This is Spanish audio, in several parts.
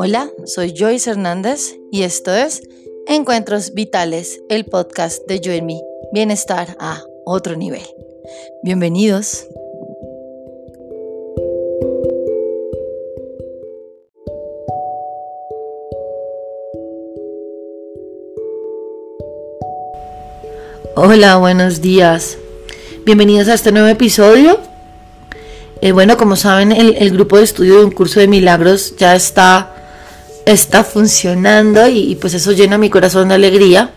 Hola, soy Joyce Hernández y esto es Encuentros Vitales, el podcast de Yo en mí, bienestar a otro nivel. Bienvenidos. Hola, buenos días. Bienvenidos a este nuevo episodio. Eh, bueno, como saben, el, el, grupo de estudio de un curso de milagros ya está, está funcionando y, pues eso llena mi corazón de alegría.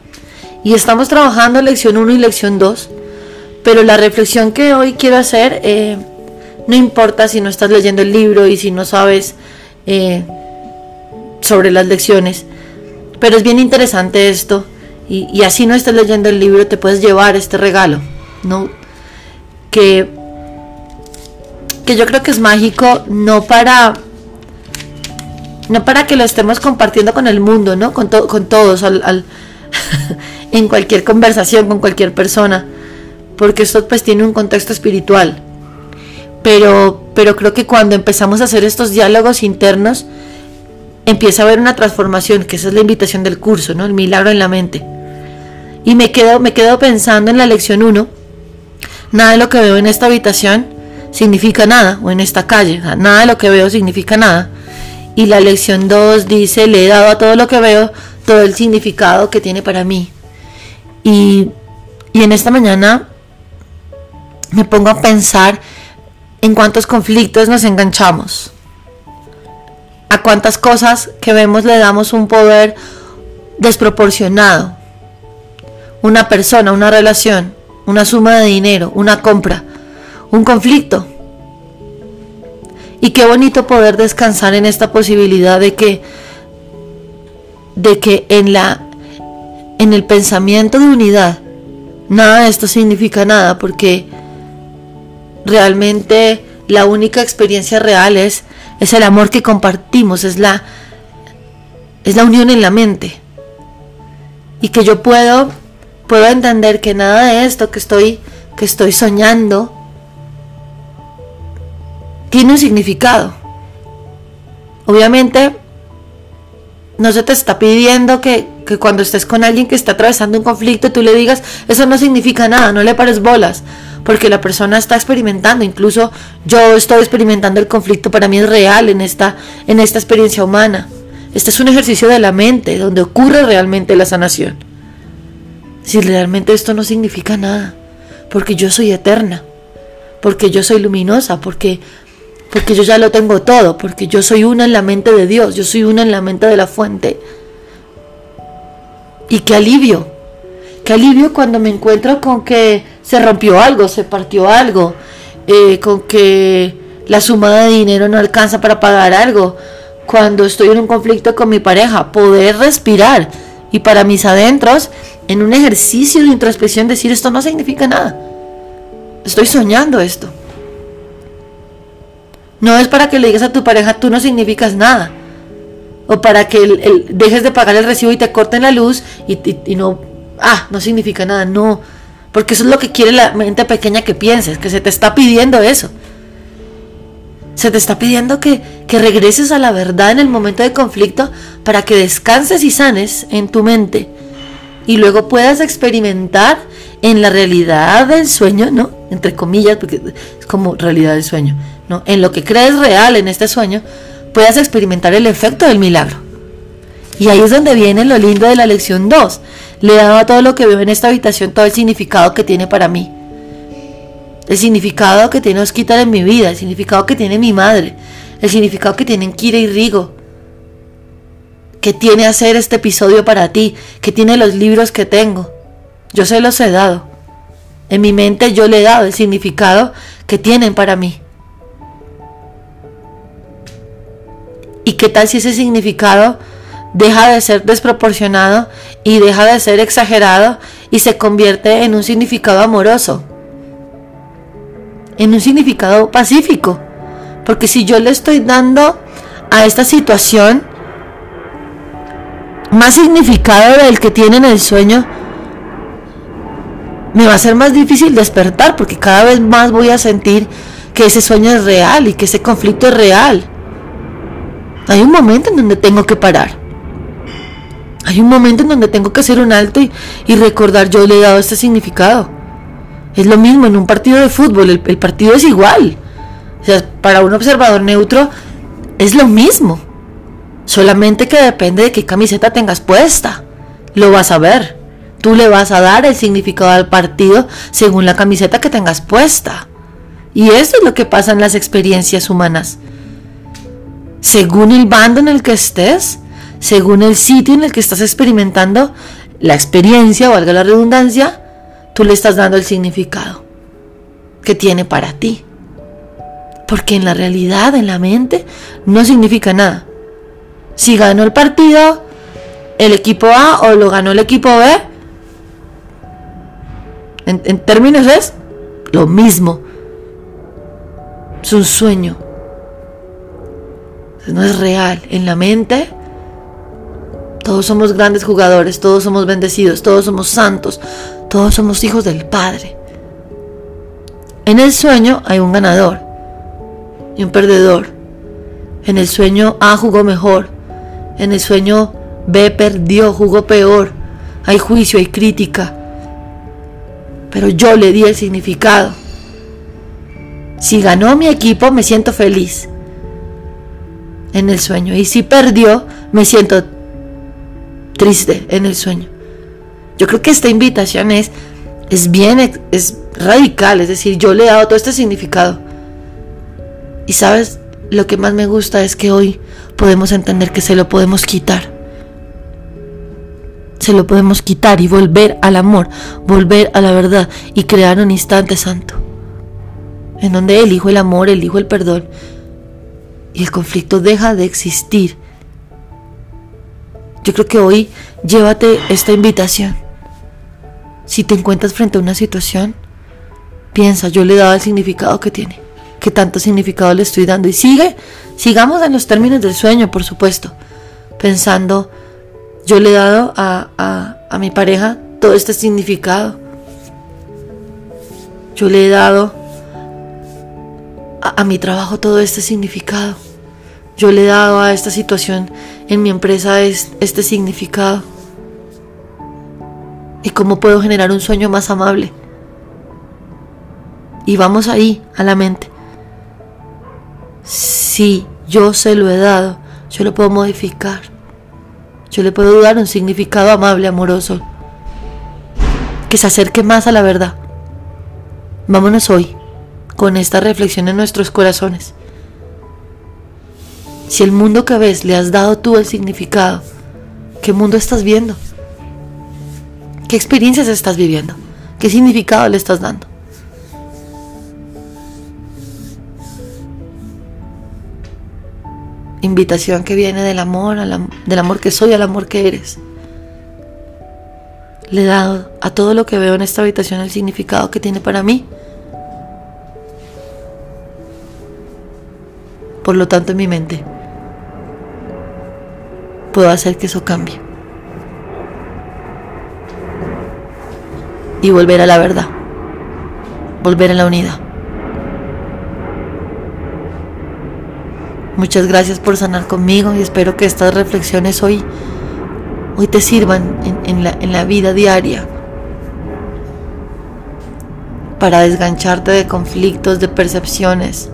Y estamos trabajando lección 1 y lección 2. Pero la reflexión que hoy quiero hacer, eh, no importa si no estás leyendo el libro y si no sabes eh, sobre las lecciones, pero es bien interesante esto. Y, y así no estás leyendo el libro, te puedes llevar este regalo, ¿no? Que que yo creo que es mágico no para no para que lo estemos compartiendo con el mundo, ¿no? Con, to con todos, al, en cualquier conversación, con cualquier persona, porque esto pues tiene un contexto espiritual. Pero, pero creo que cuando empezamos a hacer estos diálogos internos, empieza a haber una transformación, que esa es la invitación del curso, ¿no? El milagro en la mente. Y me quedo, me quedo pensando en la lección 1, nada de lo que veo en esta habitación significa nada, o en esta calle, nada de lo que veo significa nada. Y la lección 2 dice, le he dado a todo lo que veo todo el significado que tiene para mí. Y, y en esta mañana me pongo a pensar en cuántos conflictos nos enganchamos, a cuántas cosas que vemos le damos un poder desproporcionado. Una persona, una relación, una suma de dinero, una compra, un conflicto. Y qué bonito poder descansar en esta posibilidad de que de que en la en el pensamiento de unidad nada de esto significa nada porque realmente la única experiencia real es, es el amor que compartimos, es la es la unión en la mente. Y que yo puedo puedo entender que nada de esto que estoy que estoy soñando tiene un significado. Obviamente, no se te está pidiendo que, que, cuando estés con alguien que está atravesando un conflicto, tú le digas, eso no significa nada, no le pares bolas, porque la persona está experimentando, incluso yo estoy experimentando el conflicto, para mí es real en esta, en esta experiencia humana. Este es un ejercicio de la mente, donde ocurre realmente la sanación. Si realmente esto no significa nada, porque yo soy eterna, porque yo soy luminosa, porque porque yo ya lo tengo todo, porque yo soy una en la mente de Dios, yo soy una en la mente de la fuente. Y qué alivio, qué alivio cuando me encuentro con que se rompió algo, se partió algo, eh, con que la suma de dinero no alcanza para pagar algo, cuando estoy en un conflicto con mi pareja, poder respirar y para mis adentros, en un ejercicio de introspección, decir esto no significa nada. Estoy soñando esto. No es para que le digas a tu pareja, tú no significas nada. O para que dejes de pagar el recibo y te corten la luz y, no, ah, no significa nada. No, porque eso es lo que quiere la mente pequeña que pienses, que se te está pidiendo eso. Se te está pidiendo que, que regreses a la verdad en el momento de conflicto para que descanses y sanes en tu mente y luego puedas experimentar en la realidad del sueño, ¿no? Entre comillas, porque es como realidad del sueño en lo que crees real en este sueño, puedas experimentar el efecto del milagro. Y ahí es donde viene lo lindo de la lección 2. Le dado a todo lo que veo en esta habitación todo el significado que tiene para mí. El significado que tiene Osquitar en mi vida, el significado que tiene mi madre, el significado que tienen Kira y Rigo, que tiene hacer este episodio para ti, que tiene los libros que tengo. Yo se los he dado. En mi mente yo le he dado el significado que tienen para mí. ¿Y qué tal si ese significado deja de ser desproporcionado y deja de ser exagerado y se convierte en un significado amoroso? En un significado pacífico. Porque si yo le estoy dando a esta situación más significado del que tiene en el sueño, me va a ser más difícil despertar porque cada vez más voy a sentir que ese sueño es real y que ese conflicto es real. Hay un momento en donde tengo que parar. Hay un momento en donde tengo que hacer un alto y, recordar yo le he dado este significado. Es lo mismo en un partido de fútbol, el, el partido es igual. O sea, para un observador neutro es lo mismo. Solamente que depende de qué camiseta tengas puesta. Lo vas a ver. Tú le vas a dar el significado al partido según la camiseta que tengas puesta. Y eso es lo que pasa en las experiencias humanas. Según el bando en el que estés, según el sitio en el que estás experimentando la experiencia, valga la redundancia, tú le estás dando el significado que tiene para ti. Porque en la realidad, en la mente, no significa nada. Si ganó el partido, el equipo A o lo ganó el equipo B, en, términos es lo mismo. Es un sueño. No es real. En la mente, todos somos grandes jugadores, todos somos bendecidos, todos somos santos, todos somos hijos del Padre. En el sueño hay un ganador y un perdedor. En el sueño A jugó mejor. En el sueño B perdió, jugó peor. Hay juicio, hay crítica. Pero yo le di el significado. Si ganó mi equipo, me siento feliz en el sueño. Y si perdió, me siento triste en el sueño. Yo creo que esta invitación es, es bien, es radical. Es decir, yo le he dado todo este significado. Y sabes, lo que más me gusta es que hoy podemos entender que se lo podemos quitar. Se lo podemos quitar y volver al amor, volver a la verdad y crear un instante santo. En donde elijo el amor, elijo el perdón y el conflicto deja de existir. Yo creo que hoy llévate esta invitación. Si te encuentras frente a una situación, piensa, yo le he dado el significado que tiene qué tanto significado le estoy dando. Y sigue, sigamos en los términos del sueño, por supuesto, pensando, yo le he dado a, a, mi pareja todo este significado. Yo le he dado a, a mi trabajo todo este significado. Yo le he dado a esta situación en mi empresa este significado. ¿Y cómo puedo generar un sueño más amable? Y vamos ahí, a la mente. Si yo se lo he dado, yo lo puedo modificar. Yo le puedo dar un significado amable, amoroso, que se acerque más a la verdad. Vámonos hoy con esta reflexión en nuestros corazones. Si el mundo que ves le has dado tú el significado, ¿qué mundo estás viendo? ¿Qué experiencias estás viviendo? ¿Qué significado le estás dando? Invitación que viene del amor, del amor que soy al amor que eres. Le he dado a todo lo que veo en esta habitación el significado que tiene para mí. Por lo tanto, en mi mente puedo hacer que eso cambie. Y volver a la verdad. Volver a la unidad. Muchas gracias por sanar conmigo y espero que estas reflexiones hoy, hoy te sirvan en, la, en la vida diaria para desgancharte de conflictos, de percepciones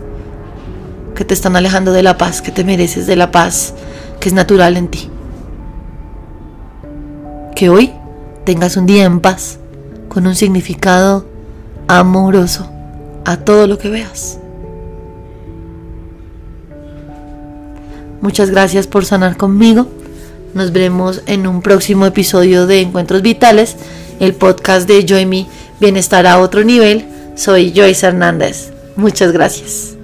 que te están alejando de la paz, que te mereces de la paz que es natural en ti. Que hoy tengas un día en paz, con un significado amoroso a todo lo que veas. Muchas gracias por sanar conmigo. Nos veremos en un próximo episodio de Encuentros Vitales, el podcast de Joy Me Bienestar a otro nivel. Soy Joyce Hernández. Muchas gracias.